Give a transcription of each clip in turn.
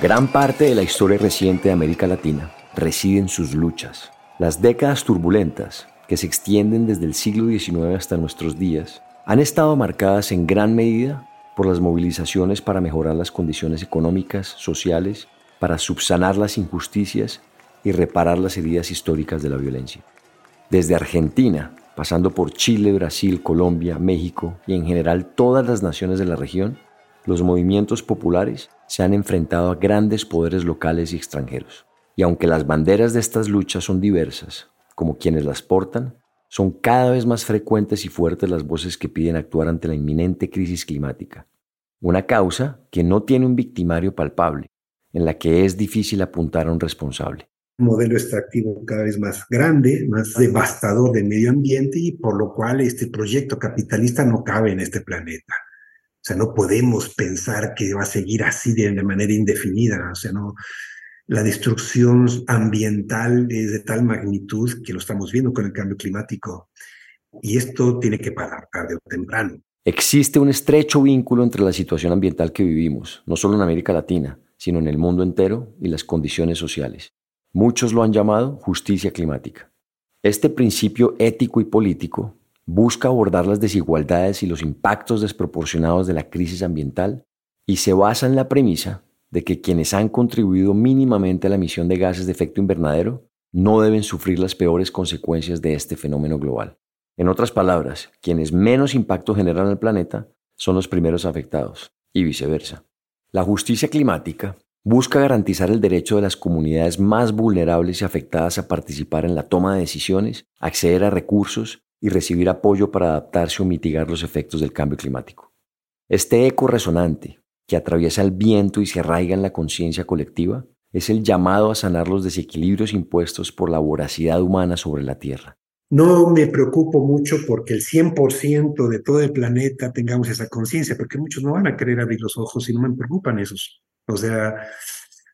Gran parte de la historia reciente de América Latina reside en sus luchas. Las décadas turbulentas, que se extienden desde el siglo XIX hasta nuestros días, han estado marcadas en gran medida por las movilizaciones para mejorar las condiciones económicas, sociales, para subsanar las injusticias y reparar las heridas históricas de la violencia. Desde Argentina, pasando por Chile, Brasil, Colombia, México y en general todas las naciones de la región, los movimientos populares se han enfrentado a grandes poderes locales y extranjeros. Y aunque las banderas de estas luchas son diversas, como quienes las portan, son cada vez más frecuentes y fuertes las voces que piden actuar ante la inminente crisis climática. Una causa que no tiene un victimario palpable, en la que es difícil apuntar a un responsable. Un modelo extractivo cada vez más grande, más devastador del medio ambiente y por lo cual este proyecto capitalista no cabe en este planeta. Sea, no podemos pensar que va a seguir así de, de manera indefinida. O sea, no, la destrucción ambiental es de tal magnitud que lo estamos viendo con el cambio climático. Y esto tiene que parar tarde o temprano. Existe un estrecho vínculo entre la situación ambiental que vivimos, no solo en América Latina, sino en el mundo entero y las condiciones sociales. Muchos lo han llamado justicia climática. Este principio ético y político busca abordar las desigualdades y los impactos desproporcionados de la crisis ambiental y se basa en la premisa de que quienes han contribuido mínimamente a la emisión de gases de efecto invernadero no deben sufrir las peores consecuencias de este fenómeno global. En otras palabras, quienes menos impacto generan al planeta son los primeros afectados, y viceversa. La justicia climática busca garantizar el derecho de las comunidades más vulnerables y afectadas a participar en la toma de decisiones, acceder a recursos y recibir apoyo para adaptarse o mitigar los efectos del cambio climático. Este eco resonante, que atraviesa el viento y se arraiga en la conciencia colectiva, es el llamado a sanar los desequilibrios impuestos por la voracidad humana sobre la Tierra. No me preocupo mucho porque el 100% de todo el planeta tengamos esa conciencia, porque muchos no van a querer abrir los ojos y no me preocupan esos. O sea,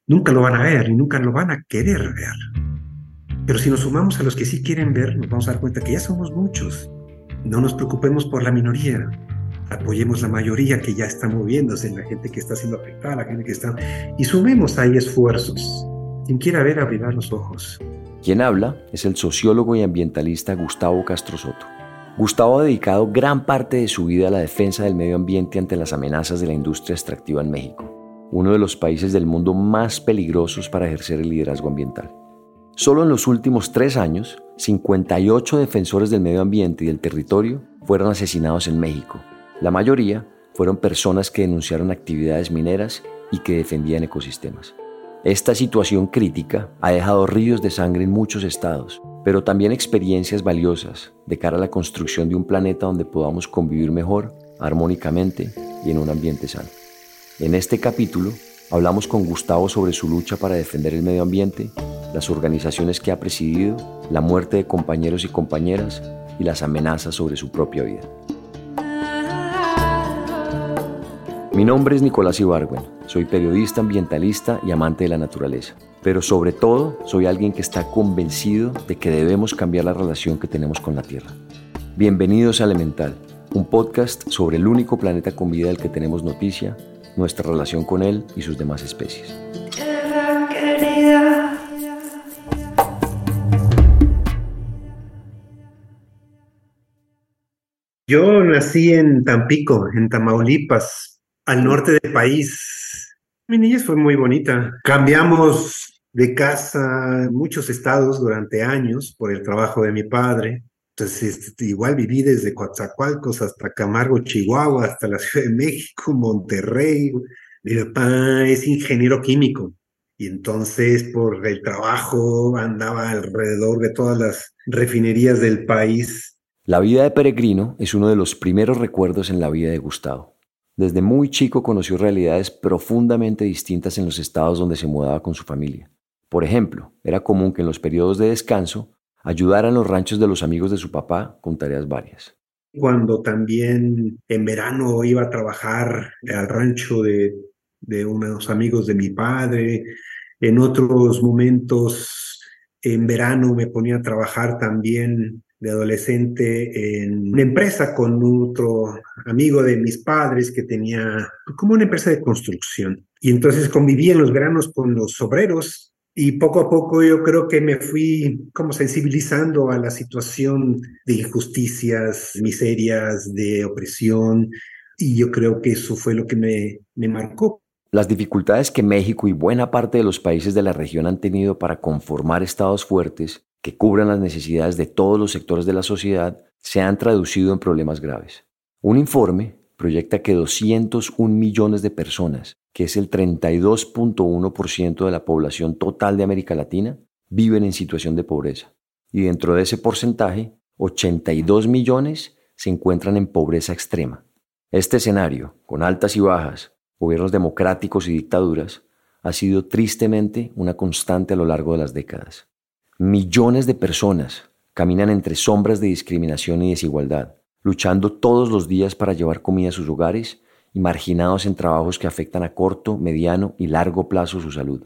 nunca lo van a ver y nunca lo van a querer ver. Pero si nos sumamos a los que sí quieren ver, nos vamos a dar cuenta que ya somos muchos. No nos preocupemos por la minoría. Apoyemos la mayoría que ya está moviéndose, la gente que está siendo afectada, la gente que está... Y sumemos ahí esfuerzos. Quien quiera ver, abrirá los ojos. Quien habla es el sociólogo y ambientalista Gustavo Castro Soto. Gustavo ha dedicado gran parte de su vida a la defensa del medio ambiente ante las amenazas de la industria extractiva en México, uno de los países del mundo más peligrosos para ejercer el liderazgo ambiental. Solo en los últimos tres años, 58 defensores del medio ambiente y del territorio fueron asesinados en México. La mayoría fueron personas que denunciaron actividades mineras y que defendían ecosistemas. Esta situación crítica ha dejado ríos de sangre en muchos estados, pero también experiencias valiosas de cara a la construcción de un planeta donde podamos convivir mejor, armónicamente y en un ambiente sano. En este capítulo Hablamos con Gustavo sobre su lucha para defender el medio ambiente, las organizaciones que ha presidido, la muerte de compañeros y compañeras y las amenazas sobre su propia vida. Mi nombre es Nicolás Ibargüen, soy periodista ambientalista y amante de la naturaleza, pero sobre todo soy alguien que está convencido de que debemos cambiar la relación que tenemos con la Tierra. Bienvenidos a Elemental, un podcast sobre el único planeta con vida del que tenemos noticia, nuestra relación con él y sus demás especies. Yo nací en Tampico, en Tamaulipas, al norte del país. Mi niñez fue muy bonita. Cambiamos de casa muchos estados durante años por el trabajo de mi padre. Entonces, este, igual viví desde Coatzacoalcos hasta Camargo, Chihuahua, hasta la Ciudad de México, Monterrey. Mi papá es ingeniero químico y entonces por el trabajo andaba alrededor de todas las refinerías del país. La vida de peregrino es uno de los primeros recuerdos en la vida de Gustavo. Desde muy chico conoció realidades profundamente distintas en los estados donde se mudaba con su familia. Por ejemplo, era común que en los periodos de descanso ayudaran los ranchos de los amigos de su papá con tareas varias. Cuando también en verano iba a trabajar al rancho de, de unos amigos de mi padre, en otros momentos en verano me ponía a trabajar también de adolescente en una empresa con otro amigo de mis padres que tenía como una empresa de construcción. Y entonces convivía en los veranos con los obreros y poco a poco yo creo que me fui como sensibilizando a la situación de injusticias, miserias, de opresión. Y yo creo que eso fue lo que me, me marcó. Las dificultades que México y buena parte de los países de la región han tenido para conformar estados fuertes que cubran las necesidades de todos los sectores de la sociedad se han traducido en problemas graves. Un informe proyecta que 201 millones de personas, que es el 32.1% de la población total de América Latina, viven en situación de pobreza. Y dentro de ese porcentaje, 82 millones se encuentran en pobreza extrema. Este escenario, con altas y bajas, gobiernos democráticos y dictaduras, ha sido tristemente una constante a lo largo de las décadas. Millones de personas caminan entre sombras de discriminación y desigualdad, luchando todos los días para llevar comida a sus hogares y marginados en trabajos que afectan a corto, mediano y largo plazo su salud.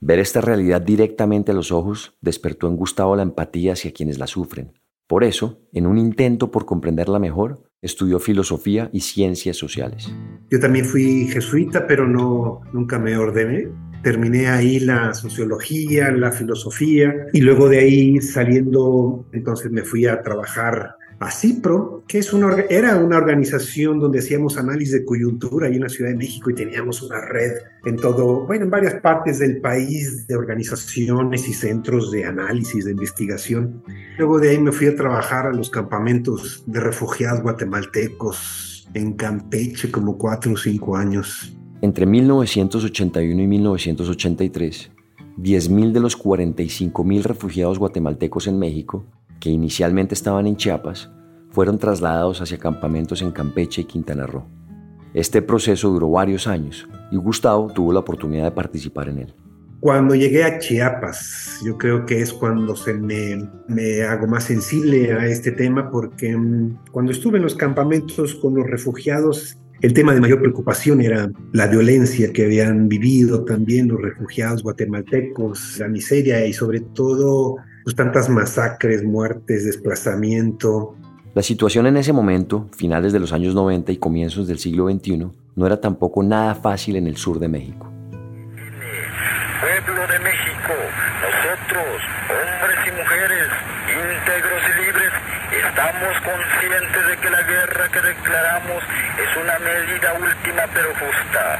Ver esta realidad directamente a los ojos despertó en Gustavo la empatía hacia quienes la sufren. Por eso, en un intento por comprenderla mejor, estudió filosofía y ciencias sociales. Yo también fui jesuita, pero no nunca me ordené terminé ahí la sociología, la filosofía y luego de ahí saliendo, entonces me fui a trabajar a CIPRO, que es una, era una organización donde hacíamos análisis de coyuntura ahí en la Ciudad de México y teníamos una red en todo, bueno, en varias partes del país de organizaciones y centros de análisis, de investigación. Luego de ahí me fui a trabajar a los campamentos de refugiados guatemaltecos en Campeche como cuatro o cinco años. Entre 1981 y 1983, 10.000 de los 45.000 refugiados guatemaltecos en México, que inicialmente estaban en Chiapas, fueron trasladados hacia campamentos en Campeche y Quintana Roo. Este proceso duró varios años y Gustavo tuvo la oportunidad de participar en él. Cuando llegué a Chiapas, yo creo que es cuando se me, me, hago más sensible a este tema, porque mm, cuando estuve en los campamentos con los refugiados, el tema de mayor preocupación era la violencia que habían vivido también los refugiados guatemaltecos, la miseria y sobre todo pues, tantas masacres, muertes, desplazamiento. La situación en ese momento, finales de los años 90 y comienzos del siglo XXI, no era tampoco nada fácil en el sur de México. Pueblo de México, nosotros, hombres y mujeres, íntegros y libres, estamos conscientes de que la guerra que declaramos es una medida última pero justa.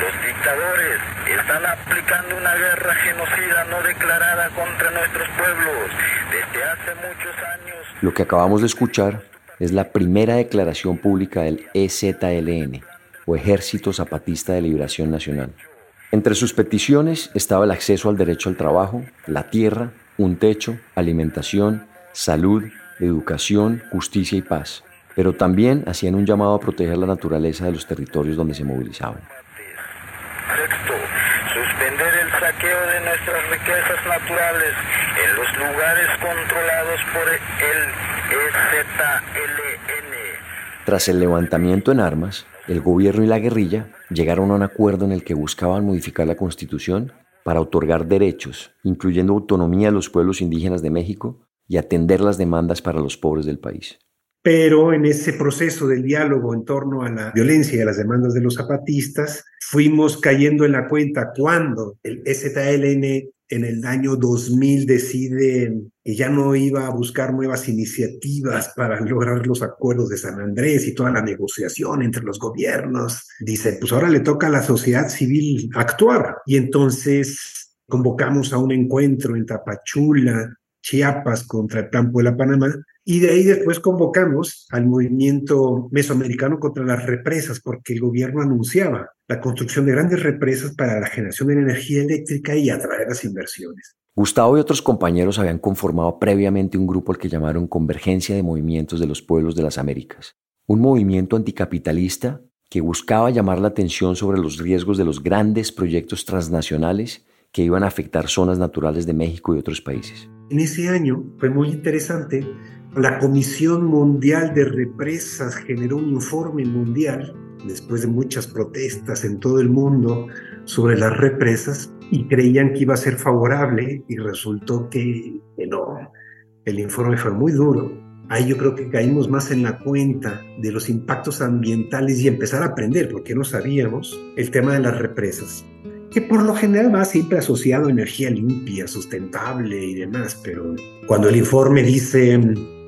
Los dictadores están aplicando una guerra genocida no declarada contra nuestros pueblos desde hace muchos años. Lo que acabamos de escuchar es la primera declaración pública del EZLN, o Ejército Zapatista de Liberación Nacional. Entre sus peticiones estaba el acceso al derecho al trabajo, la tierra, un techo, alimentación, salud, educación, justicia y paz pero también hacían un llamado a proteger la naturaleza de los territorios donde se movilizaban. Sexto saqueo de nuestras riquezas naturales en los lugares controlados por el EZLN. Tras el levantamiento en armas, el gobierno y la guerrilla llegaron a un acuerdo en el que buscaban modificar la constitución para otorgar derechos, incluyendo autonomía a los pueblos indígenas de México y atender las demandas para los pobres del país. Pero en ese proceso del diálogo en torno a la violencia y a las demandas de los zapatistas, fuimos cayendo en la cuenta cuando el EZLN en el año 2000 decide que ya no iba a buscar nuevas iniciativas para lograr los acuerdos de San Andrés y toda la negociación entre los gobiernos. Dice, pues ahora le toca a la sociedad civil actuar. Y entonces convocamos a un encuentro en Tapachula, Chiapas, contra el campo de la Panamá, y de ahí después convocamos al movimiento mesoamericano contra las represas, porque el gobierno anunciaba la construcción de grandes represas para la generación de energía eléctrica y atraer las inversiones. Gustavo y otros compañeros habían conformado previamente un grupo al que llamaron Convergencia de Movimientos de los Pueblos de las Américas, un movimiento anticapitalista que buscaba llamar la atención sobre los riesgos de los grandes proyectos transnacionales que iban a afectar zonas naturales de México y otros países. En ese año fue muy interesante la Comisión Mundial de Represas generó un informe mundial, después de muchas protestas en todo el mundo sobre las represas, y creían que iba a ser favorable y resultó que, no. El informe fue muy duro. Ahí yo creo que caímos más en la cuenta de los impactos ambientales y empezar a aprender, porque no sabíamos, el tema de las represas que por lo general va siempre asociado a energía limpia, sustentable y demás, pero cuando el informe dice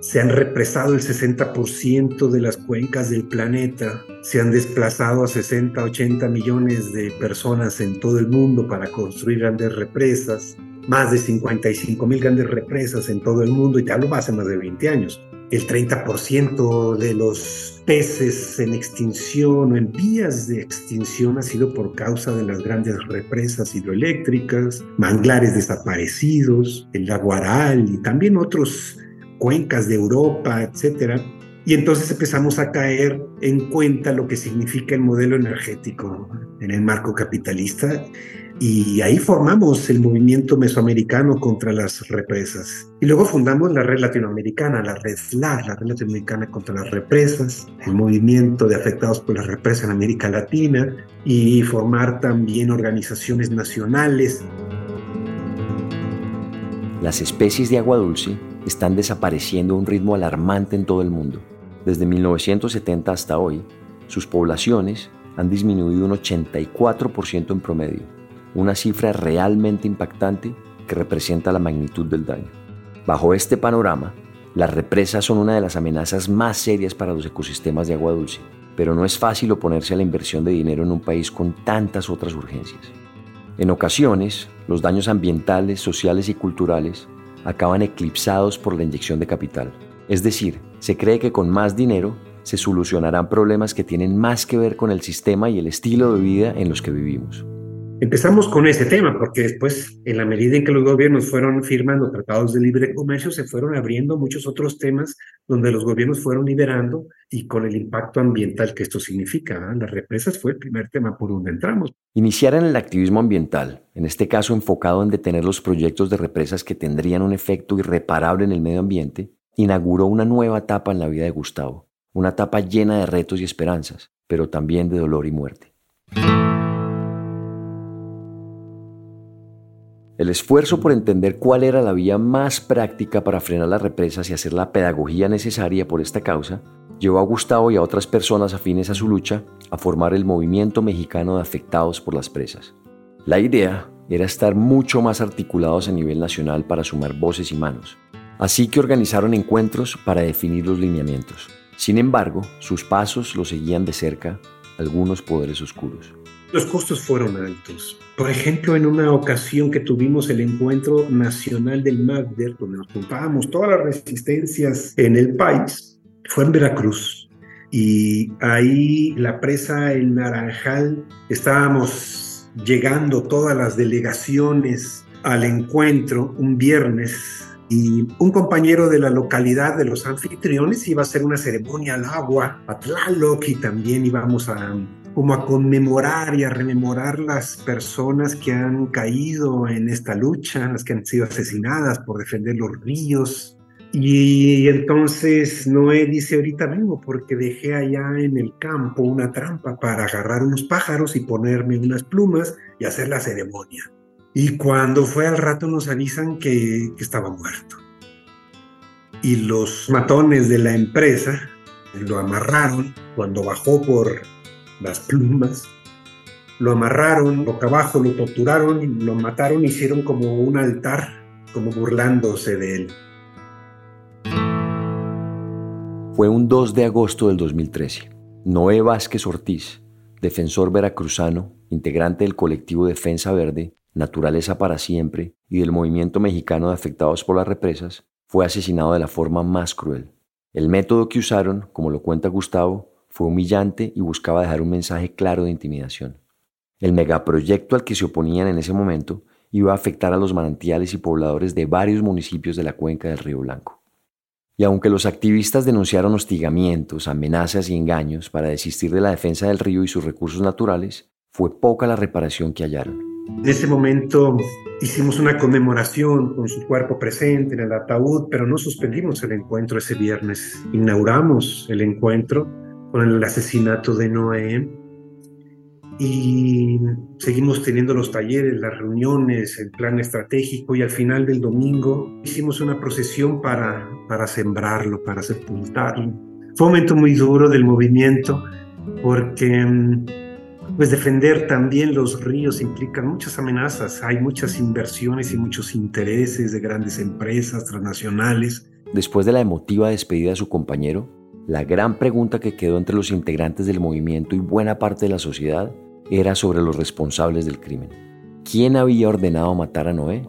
se han represado el 60% de las cuencas del planeta, se han desplazado a 60, 80 millones de personas en todo el mundo para construir grandes represas, más de 55 mil grandes represas en todo el mundo, y te hablo hace más de 20 años. El 30% de los peces en extinción o en vías de extinción ha sido por causa de las grandes represas hidroeléctricas, manglares desaparecidos, el laguaral y también otros cuencas de Europa, etcétera. Y entonces empezamos a caer en cuenta lo que significa el modelo energético en el marco capitalista y ahí formamos el movimiento mesoamericano contra las represas. Y luego fundamos la red latinoamericana, la red SLAR, la red latinoamericana contra las represas, el movimiento de afectados por las represas en América Latina y formar también organizaciones nacionales. Las especies de agua dulce están desapareciendo a un ritmo alarmante en todo el mundo. Desde 1970 hasta hoy, sus poblaciones han disminuido un 84% en promedio, una cifra realmente impactante que representa la magnitud del daño. Bajo este panorama, las represas son una de las amenazas más serias para los ecosistemas de agua dulce, pero no es fácil oponerse a la inversión de dinero en un país con tantas otras urgencias. En ocasiones, los daños ambientales, sociales y culturales acaban eclipsados por la inyección de capital. Es decir, se cree que con más dinero se solucionarán problemas que tienen más que ver con el sistema y el estilo de vida en los que vivimos. Empezamos con ese tema porque después, en la medida en que los gobiernos fueron firmando tratados de libre comercio, se fueron abriendo muchos otros temas donde los gobiernos fueron liberando y con el impacto ambiental que esto significa. ¿ah? Las represas fue el primer tema por donde entramos. Iniciar en el activismo ambiental, en este caso enfocado en detener los proyectos de represas que tendrían un efecto irreparable en el medio ambiente, inauguró una nueva etapa en la vida de Gustavo, una etapa llena de retos y esperanzas, pero también de dolor y muerte. El esfuerzo por entender cuál era la vía más práctica para frenar las represas y hacer la pedagogía necesaria por esta causa llevó a Gustavo y a otras personas afines a su lucha a formar el movimiento mexicano de afectados por las presas. La idea era estar mucho más articulados a nivel nacional para sumar voces y manos, así que organizaron encuentros para definir los lineamientos. Sin embargo, sus pasos los seguían de cerca algunos poderes oscuros. Los costos fueron altos. Por ejemplo, en una ocasión que tuvimos el encuentro nacional del MAGDER, donde nos juntábamos todas las resistencias en el país, fue en Veracruz. Y ahí la presa El Naranjal, estábamos llegando todas las delegaciones al encuentro un viernes y un compañero de la localidad de los anfitriones iba a hacer una ceremonia al agua a Tlaloc y también íbamos a como a conmemorar y a rememorar las personas que han caído en esta lucha, las que han sido asesinadas por defender los ríos. Y entonces Noé dice, ahorita vengo porque dejé allá en el campo una trampa para agarrar unos pájaros y ponerme unas plumas y hacer la ceremonia. Y cuando fue al rato nos avisan que estaba muerto. Y los matones de la empresa lo amarraron cuando bajó por las plumas, lo amarraron boca abajo, lo torturaron, lo mataron, hicieron como un altar, como burlándose de él. Fue un 2 de agosto del 2013. Noé Vázquez Ortiz, defensor veracruzano, integrante del colectivo Defensa Verde, Naturaleza para Siempre y del movimiento mexicano de afectados por las represas, fue asesinado de la forma más cruel. El método que usaron, como lo cuenta Gustavo, fue humillante y buscaba dejar un mensaje claro de intimidación. El megaproyecto al que se oponían en ese momento iba a afectar a los manantiales y pobladores de varios municipios de la cuenca del Río Blanco. Y aunque los activistas denunciaron hostigamientos, amenazas y engaños para desistir de la defensa del río y sus recursos naturales, fue poca la reparación que hallaron. En ese momento hicimos una conmemoración con su cuerpo presente en el ataúd, pero no suspendimos el encuentro ese viernes. Inauguramos el encuentro con el asesinato de Noé. Y seguimos teniendo los talleres, las reuniones, el plan estratégico y al final del domingo hicimos una procesión para, para sembrarlo, para sepultarlo. Fue un momento muy duro del movimiento porque pues defender también los ríos implica muchas amenazas, hay muchas inversiones y muchos intereses de grandes empresas transnacionales. Después de la emotiva despedida de su compañero, la gran pregunta que quedó entre los integrantes del movimiento y buena parte de la sociedad era sobre los responsables del crimen. ¿Quién había ordenado matar a Noé?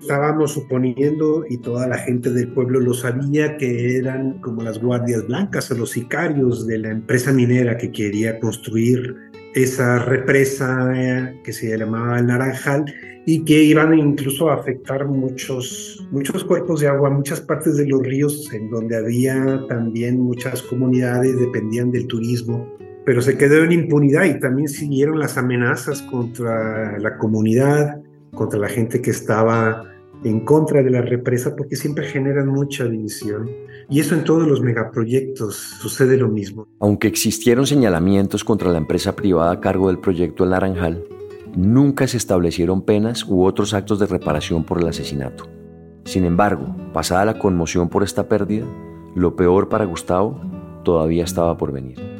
Estábamos suponiendo, y toda la gente del pueblo lo sabía, que eran como las guardias blancas o los sicarios de la empresa minera que quería construir esa represa eh, que se llamaba el Naranjal y que iban incluso a afectar muchos, muchos cuerpos de agua, muchas partes de los ríos en donde había también muchas comunidades, dependían del turismo, pero se quedó en impunidad y también siguieron las amenazas contra la comunidad, contra la gente que estaba en contra de la represa, porque siempre generan mucha división. Y eso en todos los megaproyectos sucede lo mismo. Aunque existieron señalamientos contra la empresa privada a cargo del proyecto El Naranjal, nunca se establecieron penas u otros actos de reparación por el asesinato. Sin embargo, pasada la conmoción por esta pérdida, lo peor para Gustavo todavía estaba por venir.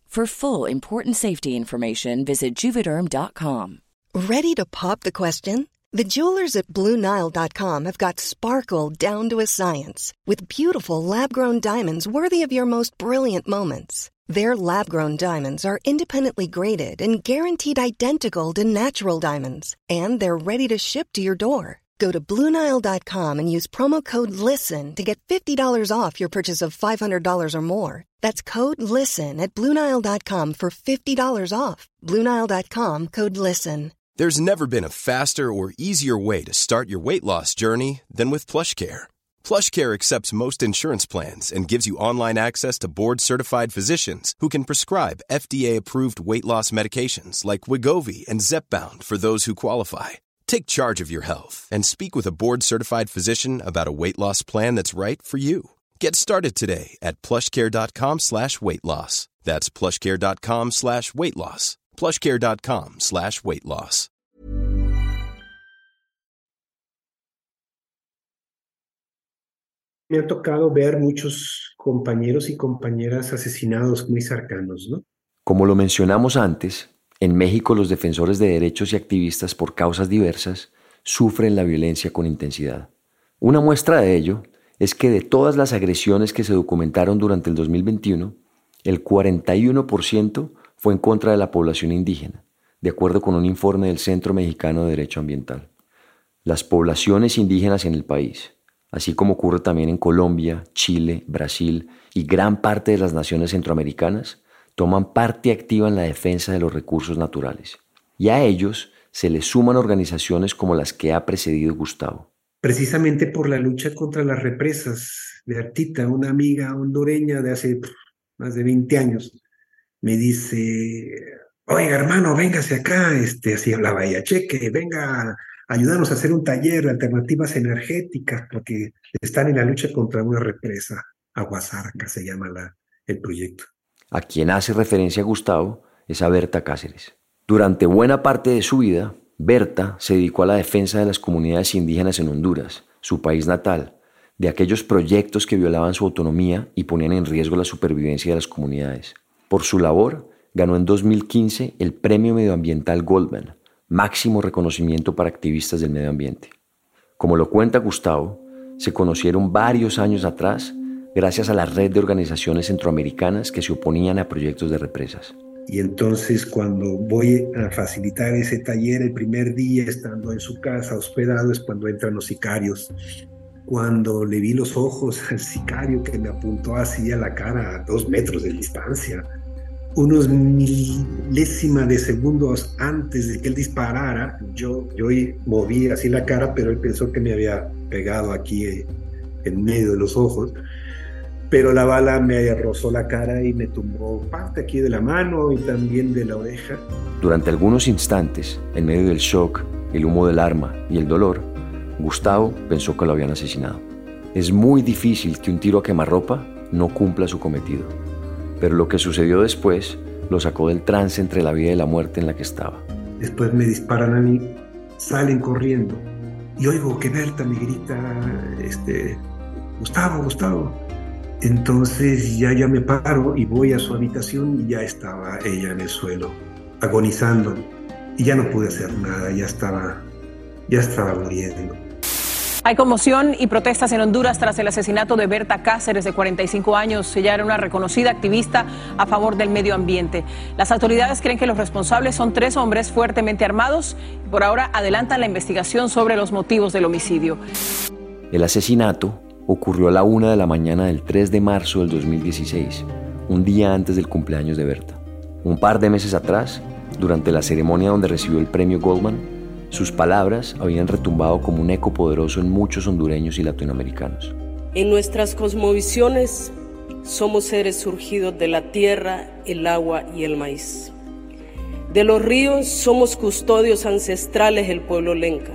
For full important safety information, visit juvederm.com. Ready to pop the question? The jewelers at BlueNile.com have got sparkle down to a science with beautiful lab grown diamonds worthy of your most brilliant moments. Their lab grown diamonds are independently graded and guaranteed identical to natural diamonds, and they're ready to ship to your door. Go to Bluenile.com and use promo code LISTEN to get $50 off your purchase of $500 or more. That's code LISTEN at Bluenile.com for $50 off. Bluenile.com code LISTEN. There's never been a faster or easier way to start your weight loss journey than with PlushCare PlushCare accepts most insurance plans and gives you online access to board-certified physicians who can prescribe FDA-approved weight loss medications like Wigovi and Zepbound for those who qualify. Take charge of your health and speak with a board-certified physician about a weight loss plan that's right for you. Get started today at plushcare.com slash weight loss. That's plushcare.com slash weight loss. plushcare.com slash weight loss. Me ha tocado ver muchos compañeros y compañeras asesinados muy cercanos, ¿no? Como lo mencionamos antes, en México los defensores de derechos y activistas por causas diversas sufren la violencia con intensidad. Una muestra de ello es que de todas las agresiones que se documentaron durante el 2021, el 41% fue en contra de la población indígena, de acuerdo con un informe del Centro Mexicano de Derecho Ambiental. Las poblaciones indígenas en el país, así como ocurre también en Colombia, Chile, Brasil y gran parte de las naciones centroamericanas, toman parte activa en la defensa de los recursos naturales. Y a ellos se les suman organizaciones como las que ha precedido Gustavo. Precisamente por la lucha contra las represas de Artita, una amiga hondureña de hace más de 20 años, me dice, oiga hermano, véngase acá, este, así hablaba ella, cheque, venga ayudarnos a hacer un taller de alternativas energéticas, porque están en la lucha contra una represa, Aguasarca se llama la, el proyecto. A quien hace referencia Gustavo es a Berta Cáceres. Durante buena parte de su vida, Berta se dedicó a la defensa de las comunidades indígenas en Honduras, su país natal, de aquellos proyectos que violaban su autonomía y ponían en riesgo la supervivencia de las comunidades. Por su labor, ganó en 2015 el Premio Medioambiental Goldman, máximo reconocimiento para activistas del medio ambiente. Como lo cuenta Gustavo, se conocieron varios años atrás gracias a la red de organizaciones centroamericanas que se oponían a proyectos de represas. Y entonces cuando voy a facilitar ese taller el primer día, estando en su casa hospedado, es cuando entran los sicarios. Cuando le vi los ojos al sicario que me apuntó así a la cara a dos metros de distancia, unos milésimas de segundos antes de que él disparara, yo, yo moví así la cara, pero él pensó que me había pegado aquí eh, en medio de los ojos. Pero la bala me rozó la cara y me tumbó parte aquí de la mano y también de la oreja. Durante algunos instantes, en medio del shock, el humo del arma y el dolor, Gustavo pensó que lo habían asesinado. Es muy difícil que un tiro a quemarropa no cumpla su cometido pero lo que sucedió después lo sacó del trance entre la vida y la muerte en la que estaba. Después me disparan a mí, salen corriendo y oigo que Berta me grita, este, Gustavo, Gustavo. Entonces ya, ya me paro y voy a su habitación y ya estaba ella en el suelo, agonizando. Y ya no pude hacer nada, ya estaba, ya estaba muriendo. Hay conmoción y protestas en Honduras tras el asesinato de Berta Cáceres, de 45 años. Ella era una reconocida activista a favor del medio ambiente. Las autoridades creen que los responsables son tres hombres fuertemente armados y por ahora adelantan la investigación sobre los motivos del homicidio. El asesinato ocurrió a la una de la mañana del 3 de marzo del 2016, un día antes del cumpleaños de Berta. Un par de meses atrás, durante la ceremonia donde recibió el premio Goldman, sus palabras habían retumbado como un eco poderoso en muchos hondureños y latinoamericanos. En nuestras cosmovisiones somos seres surgidos de la tierra, el agua y el maíz. De los ríos somos custodios ancestrales del pueblo lenca,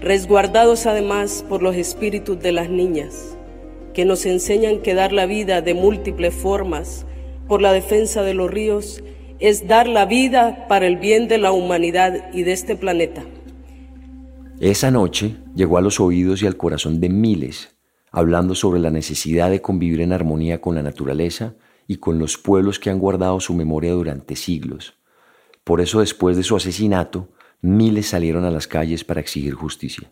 resguardados además por los espíritus de las niñas, que nos enseñan que dar la vida de múltiples formas por la defensa de los ríos es dar la vida para el bien de la humanidad y de este planeta. Esa noche llegó a los oídos y al corazón de miles, hablando sobre la necesidad de convivir en armonía con la naturaleza y con los pueblos que han guardado su memoria durante siglos. Por eso después de su asesinato, miles salieron a las calles para exigir justicia.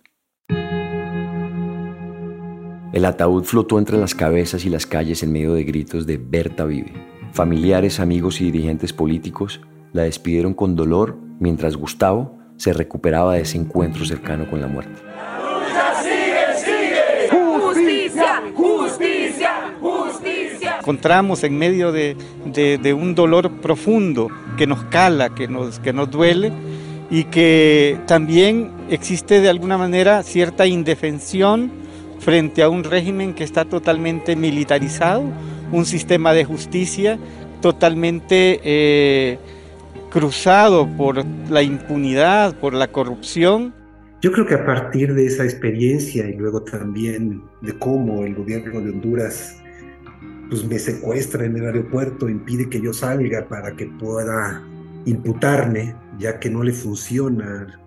El ataúd flotó entre las cabezas y las calles en medio de gritos de Berta vive. Familiares, amigos y dirigentes políticos la despidieron con dolor mientras Gustavo se recuperaba de ese encuentro cercano con la muerte. Justicia, justicia, justicia. Encontramos en medio de, un dolor profundo que nos cala, que nos, que nos duele y que también existe de alguna manera cierta indefensión frente a un régimen que está totalmente militarizado, un sistema de justicia totalmente eh, cruzado por la impunidad, por la corrupción. Yo creo que a partir de esa experiencia y luego también de cómo el gobierno de Honduras pues me secuestra en el aeropuerto, impide que yo salga para que pueda imputarme, ya que no le funciona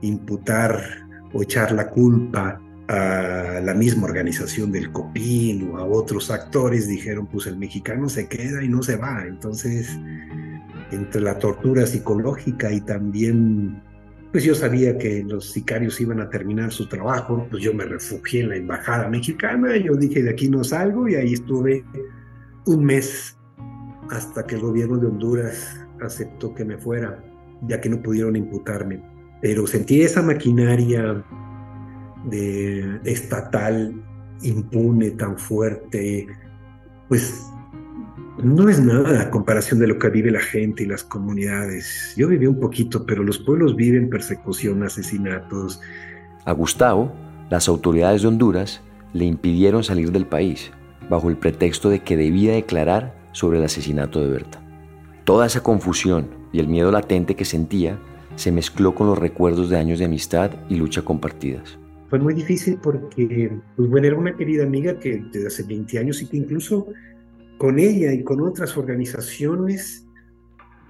imputar o echar la culpa a la misma organización del COPIN o a otros actores, dijeron, pues el mexicano se queda y no se va. Entonces, entre la tortura psicológica y también, pues yo sabía que los sicarios iban a terminar su trabajo, pues yo me refugié en la embajada mexicana, yo dije, de aquí no salgo y ahí estuve un mes hasta que el gobierno de Honduras aceptó que me fuera, ya que no pudieron imputarme. Pero sentí esa maquinaria de estatal impune tan fuerte, pues no es nada a comparación de lo que vive la gente y las comunidades. Yo viví un poquito, pero los pueblos viven persecución, asesinatos. A Gustavo, las autoridades de Honduras le impidieron salir del país bajo el pretexto de que debía declarar sobre el asesinato de Berta. Toda esa confusión y el miedo latente que sentía se mezcló con los recuerdos de años de amistad y lucha compartidas. Fue muy difícil porque, pues bueno, era una querida amiga que desde hace 20 años y que incluso con ella y con otras organizaciones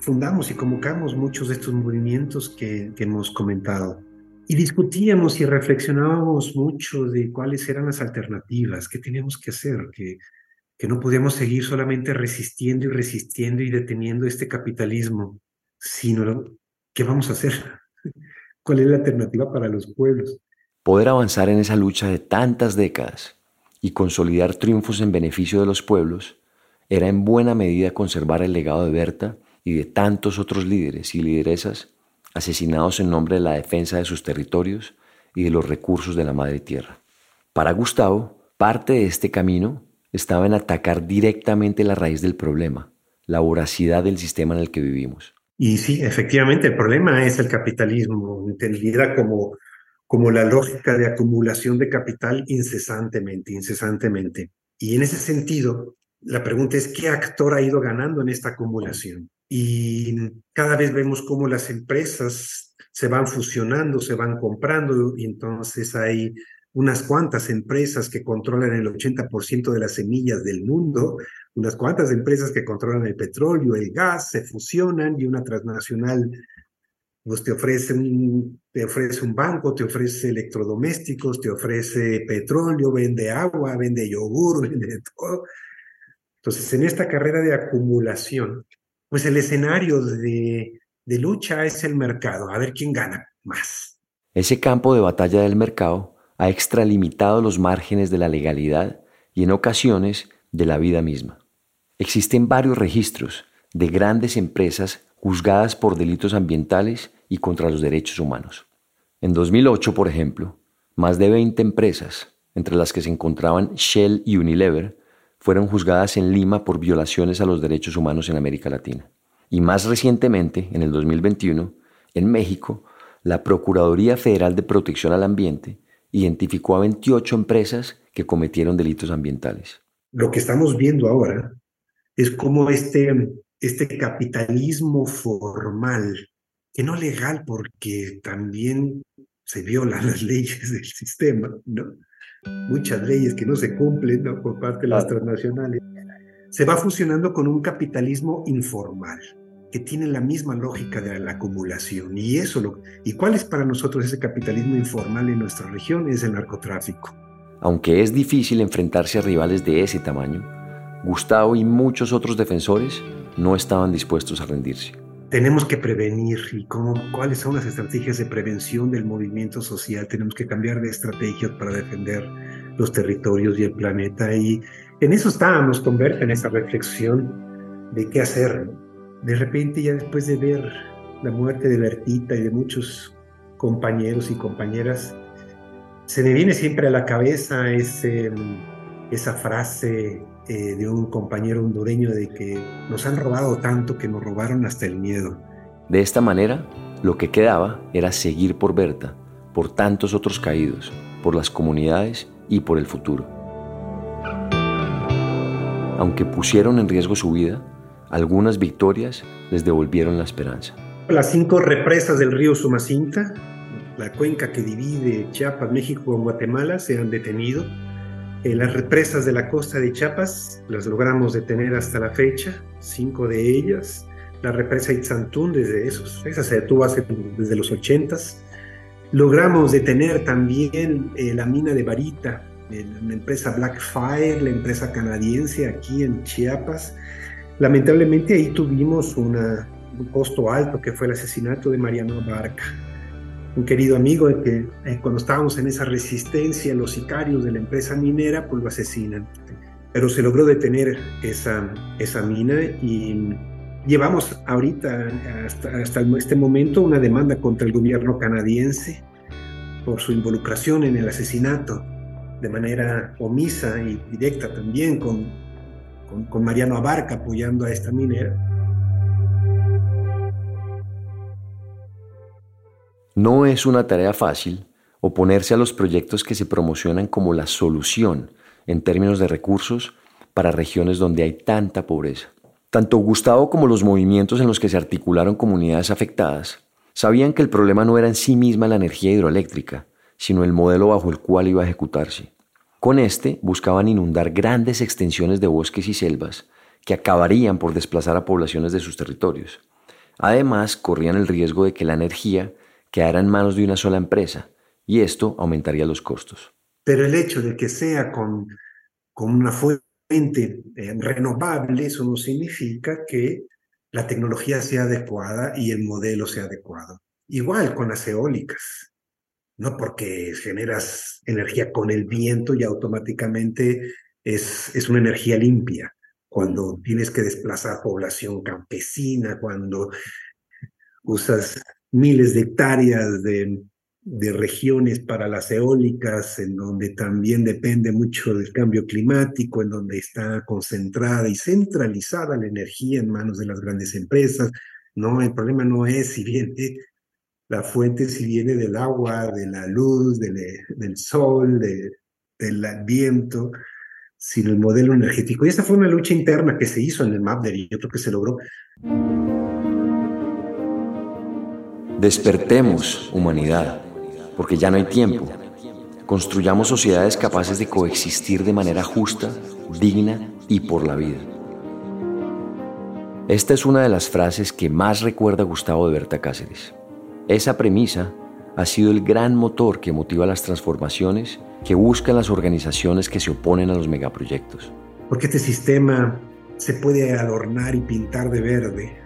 fundamos y convocamos muchos de estos movimientos que, que hemos comentado. Y discutíamos y reflexionábamos mucho de cuáles eran las alternativas, qué teníamos que hacer, que que no podíamos seguir solamente resistiendo y resistiendo y deteniendo este capitalismo, sino qué vamos a hacer, cuál es la alternativa para los pueblos. Poder avanzar en esa lucha de tantas décadas y consolidar triunfos en beneficio de los pueblos era en buena medida conservar el legado de Berta y de tantos otros líderes y lideresas asesinados en nombre de la defensa de sus territorios y de los recursos de la madre tierra. Para Gustavo, parte de este camino estaba en atacar directamente la raíz del problema, la voracidad del sistema en el que vivimos. Y sí, efectivamente, el problema es el capitalismo, entendida como, como la lógica de acumulación de capital incesantemente, incesantemente. Y en ese sentido, la pregunta es, ¿qué actor ha ido ganando en esta acumulación? Y cada vez vemos cómo las empresas se van fusionando, se van comprando, y entonces hay unas cuantas empresas que controlan el 80% de las semillas del mundo, unas cuantas empresas que controlan el petróleo, el gas, se fusionan y una transnacional pues te ofrece un, banco, te ofrece electrodomésticos, te ofrece petróleo, vende agua, vende yogur, vende todo. Entonces, en esta carrera de acumulación, pues el escenario de, de lucha es el mercado, a ver quién gana más. Ese campo de batalla del mercado ha extralimitado los márgenes de la legalidad y en ocasiones de la vida misma. Existen varios registros de grandes empresas juzgadas por delitos ambientales y contra los derechos humanos. En 2008, por ejemplo, más de 20 empresas, entre las que se encontraban Shell y Unilever, fueron juzgadas en Lima por violaciones a los derechos humanos en América Latina. Y más recientemente, en el 2021, en México, la Procuraduría Federal de Protección al Ambiente identificó a 28 empresas que cometieron delitos ambientales. Lo que estamos viendo ahora es cómo este, este capitalismo formal, que no legal porque también se violan las leyes del sistema, ¿no? muchas leyes que no se cumplen por parte de las transnacionales, se va fusionando con un capitalismo informal que tiene la misma lógica de la acumulación. Y eso lo, ¿Y cuál es para nosotros ese capitalismo informal en nuestra región? Es el narcotráfico. Aunque es difícil enfrentarse a rivales de ese tamaño, Gustavo y muchos otros defensores no estaban dispuestos a rendirse. Tenemos que prevenir y cómo, cuáles son las estrategias de prevención del movimiento social. Tenemos que cambiar de estrategias para defender los territorios y el planeta. Y en eso estábamos con Berta, en esa reflexión de qué hacer de repente ya después de ver la muerte de Bertita y de muchos compañeros y compañeras, se me viene siempre a la cabeza ese, esa frase eh, de un compañero hondureño de que nos han robado tanto que nos robaron hasta el miedo. De esta manera, lo que quedaba era seguir por Berta, por tantos otros caídos, por las comunidades y por el futuro. Aunque pusieron en riesgo su vida, algunas victorias les devolvieron la esperanza. Las cinco represas del río Sumacinta, la cuenca que divide Chiapas, México con Guatemala, se han detenido. Eh, las represas de la costa de Chiapas las logramos detener hasta la fecha, cinco de ellas. La represa Itzantún, desde esos, esa se detuvo hace, desde los ochentas. Logramos detener también eh, la mina de Varita, la empresa Blackfire, la empresa canadiense aquí en Chiapas. Lamentablemente ahí tuvimos una, un costo alto que fue el asesinato de Mariano Barca, un querido amigo de que eh, cuando estábamos en esa resistencia, los sicarios de la empresa minera pues lo asesinan. Pero se logró detener esa, esa mina y llevamos ahorita, hasta, hasta este momento, una demanda contra el gobierno canadiense por su involucración en el asesinato de manera omisa y directa también con, con, con Mariano Abarca apoyando a esta minera. No es una tarea fácil oponerse a los proyectos que se promocionan como la solución en términos de recursos para regiones donde hay tanta pobreza. Tanto Gustavo como los movimientos en los que se articularon comunidades afectadas sabían que el problema no era en sí misma la energía hidroeléctrica, sino el modelo bajo el cual iba a ejecutarse. Con este buscaban inundar grandes extensiones de bosques y selvas que acabarían por desplazar a poblaciones de sus territorios. Además, corrían el riesgo de que la energía quedara en manos de una sola empresa, y esto aumentaría los costos. Pero el hecho de que sea con, una fuente eh, renovable, eso no significa que la tecnología sea adecuada y el modelo sea adecuado. Igual con las eólicas, no porque generas energía con el viento y automáticamente es, es una energía limpia. Cuando tienes que desplazar población campesina, cuando usas miles de hectáreas de, de regiones para las eólicas, en donde también depende mucho del cambio climático, en donde está concentrada y centralizada la energía en manos de las grandes empresas. No, el problema no es si viene la fuente, si viene del agua, de la luz, del, del sol, de, del viento, sino el modelo energético. Y esta fue una lucha interna que se hizo en el MAPDER y yo creo que se logró. Despertemos, humanidad, porque ya no hay tiempo. Construyamos sociedades capaces de coexistir de manera justa, digna y por la vida. Esta es una de las frases que más recuerda Gustavo de Berta Cáceres. Esa premisa ha sido el gran motor que motiva las transformaciones que buscan las organizaciones que se oponen a los megaproyectos. Porque este sistema se puede adornar y pintar de verde,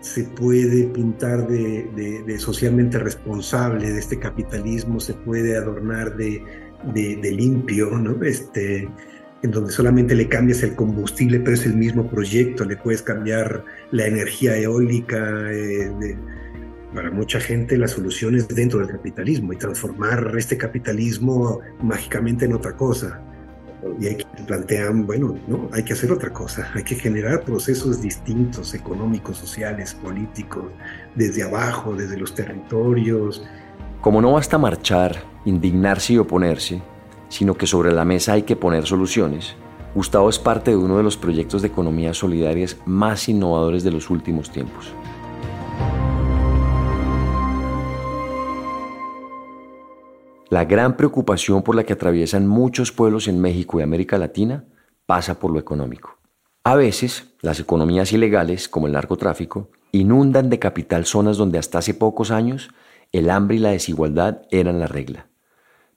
se puede pintar de, socialmente responsable de este capitalismo, se puede adornar de, de, limpio, ¿no? Este, en donde solamente le cambias el combustible, pero es el mismo proyecto, le puedes cambiar la energía eólica. Eh, para mucha gente la solución es dentro del capitalismo y transformar este capitalismo mágicamente en otra cosa y hay que plantean, bueno, no, hay que hacer otra cosa, hay que generar procesos distintos, económicos, sociales, políticos, desde abajo, desde los territorios. Como no basta marchar, indignarse y oponerse, sino que sobre la mesa hay que poner soluciones, Gustavo es parte de uno de los proyectos de economía solidarias más innovadores de los últimos tiempos. La gran preocupación por la que atraviesan muchos pueblos en México y América Latina pasa por lo económico. A veces, las economías ilegales, como el narcotráfico, inundan de capital zonas donde hasta hace pocos años el hambre y la desigualdad eran la regla.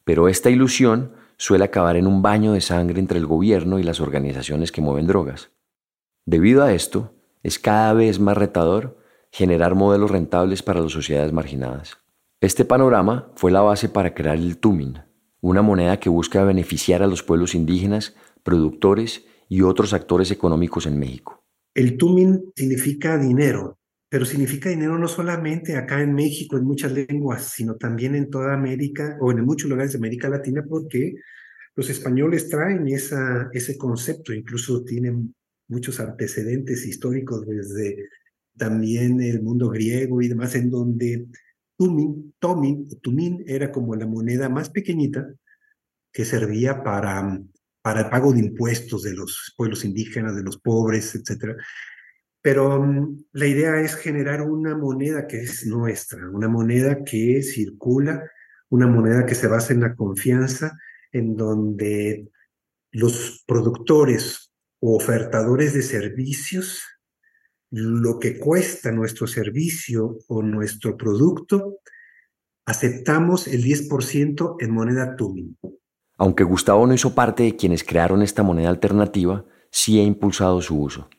Pero esta ilusión suele acabar en un baño de sangre entre el gobierno y las organizaciones que mueven drogas. Debido a esto, es cada vez más retador generar modelos rentables para las sociedades marginadas. Este panorama fue la base para crear el Tumin, una moneda que busca beneficiar a los pueblos indígenas, productores y otros actores económicos en México. El Tumin significa dinero, pero significa dinero no solamente acá en México, en muchas lenguas, sino también en toda América o en muchos lugares de América Latina, porque los españoles traen esa, ese concepto, incluso tienen muchos antecedentes históricos desde también el mundo griego y demás, en donde Tumin, Tomin, Tumin era como la moneda más pequeñita, que servía para, para el pago de impuestos de los pueblos indígenas, de los pobres, etc. Pero mm, la idea es generar una moneda que es nuestra, una moneda que circula, una moneda que se basa en la confianza, en donde los productores o ofertadores de servicios, lo que cuesta nuestro servicio o nuestro producto, aceptamos el 10% en moneda Tumin. Aunque Gustavo no hizo parte de quienes crearon esta moneda alternativa, sí ha impulsado su uso.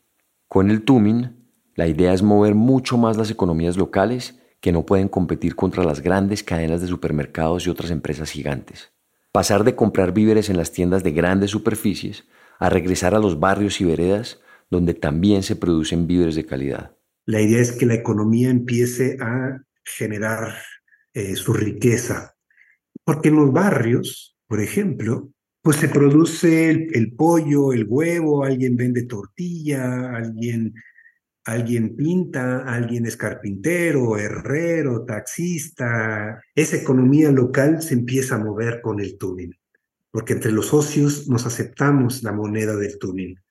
Con el Tumin, la idea es mover mucho más las economías locales que no pueden competir contra las grandes cadenas de supermercados y otras empresas gigantes. Pasar de comprar víveres en las tiendas de grandes superficies a regresar a los barrios y veredas donde también se producen víveres de calidad. La idea es que la economía empiece a generar eh, su riqueza, porque en los barrios, por ejemplo, pues se produce el, pollo, el huevo, alguien vende tortilla, alguien, alguien pinta, alguien es carpintero, herrero, taxista. Esa economía local se empieza a mover con el túnel, porque entre los socios nos aceptamos la moneda del túnel.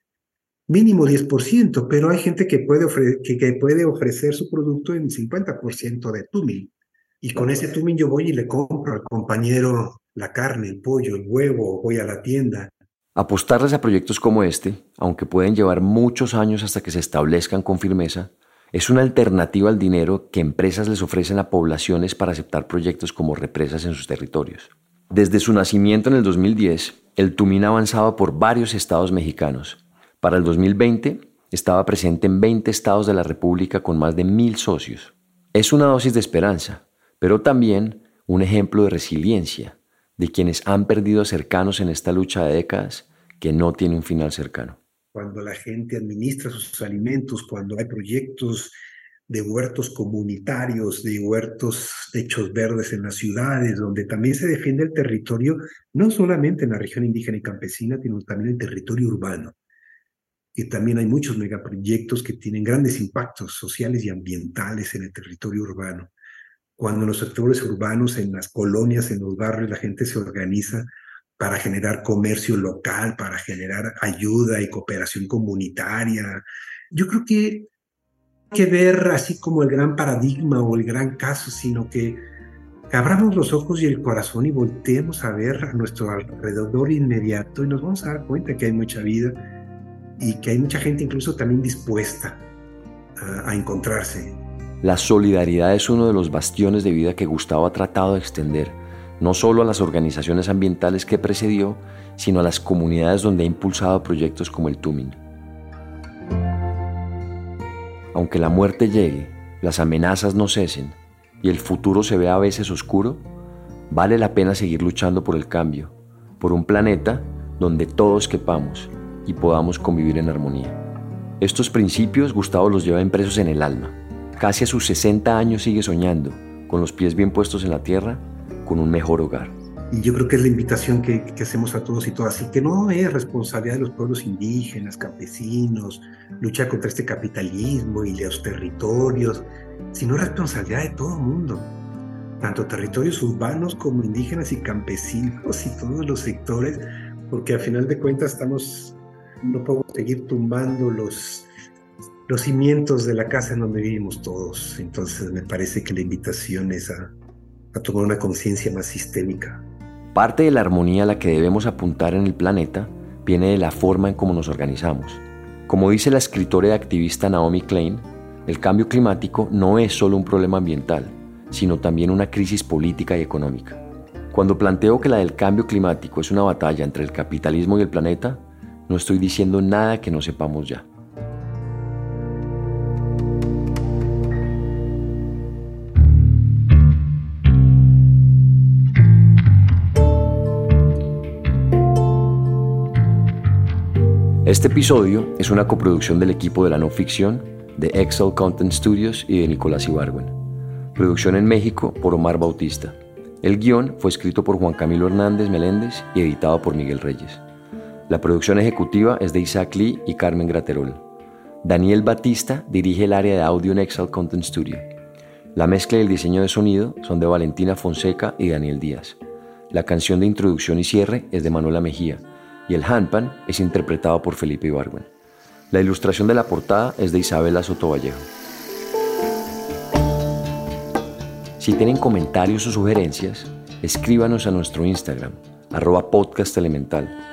Mínimo 10%, pero hay gente que puede, que, que puede ofrecer su producto en 50% de túnel. Y con ese túnel yo voy y le compro al compañero la carne, el pollo, el huevo, voy a la tienda. Apostarles a proyectos como este, aunque pueden llevar muchos años hasta que se establezcan con firmeza, es una alternativa al dinero que empresas les ofrecen a poblaciones para aceptar proyectos como represas en sus territorios. Desde su nacimiento en el 2010, el Tumín avanzaba por varios estados mexicanos. Para el 2020, estaba presente en 20 estados de la República con más de mil socios. Es una dosis de esperanza, pero también un ejemplo de resiliencia, de quienes han perdido cercanos en esta lucha de décadas que no tiene un final cercano. Cuando la gente administra sus alimentos, cuando hay proyectos de huertos comunitarios, de huertos hechos verdes en las ciudades, donde también se defiende el territorio, no solamente en la región indígena y campesina, sino también el territorio urbano. Y también hay muchos megaproyectos que tienen grandes impactos sociales y ambientales en el territorio urbano cuando en los sectores urbanos, en las colonias, en los barrios, la gente se organiza para generar comercio local, para generar ayuda y cooperación comunitaria. Yo creo que hay que ver así como el gran paradigma o el gran caso, sino que abramos los ojos y el corazón y volteemos a ver a nuestro alrededor inmediato y nos vamos a dar cuenta que hay mucha vida y que hay mucha gente incluso también dispuesta a, encontrarse la solidaridad es uno de los bastiones de vida que Gustavo ha tratado de extender, no solo a las organizaciones ambientales que precedió, sino a las comunidades donde ha impulsado proyectos como el Tumin. Aunque la muerte llegue, las amenazas no cesen y el futuro se ve a veces oscuro, vale la pena seguir luchando por el cambio, por un planeta donde todos quepamos y podamos convivir en armonía. Estos principios Gustavo los lleva impresos en el alma Casi a sus 60 años sigue soñando, con los pies bien puestos en la tierra, con un mejor hogar. Y yo creo que es la invitación que, hacemos a todos y todas, y que no es responsabilidad de los pueblos indígenas, campesinos, lucha contra este capitalismo y los territorios, sino responsabilidad de todo el mundo, tanto territorios urbanos como indígenas y campesinos y todos los sectores, porque al final de cuentas estamos, no podemos seguir tumbando los los cimientos de la casa en donde vivimos todos. Entonces me parece que la invitación es a, tomar una conciencia más sistémica. Parte de la armonía a la que debemos apuntar en el planeta viene de la forma en cómo nos organizamos. Como dice la escritora y activista Naomi Klein, el cambio climático no es solo un problema ambiental, sino también una crisis política y económica. Cuando planteo que la del cambio climático es una batalla entre el capitalismo y el planeta, no estoy diciendo nada que no sepamos ya. Este episodio es una coproducción del equipo de la no ficción, de Excel Content Studios y de Nicolás Ibargüen. Producción en México por Omar Bautista. El guion fue escrito por Juan Camilo Hernández Meléndez y editado por Miguel Reyes. La producción ejecutiva es de Isaac Lee y Carmen Graterol. Daniel Batista dirige el área de audio en Excel Content Studio. La mezcla y el diseño de sonido son de Valentina Fonseca y Daniel Díaz. La canción de introducción y cierre es de Manuela Mejía y el handpan es interpretado por Felipe Ibargüen. La ilustración de la portada es de Isabela Sotovallejo. Si tienen comentarios o sugerencias, escríbanos a nuestro Instagram, arroba podcast elemental.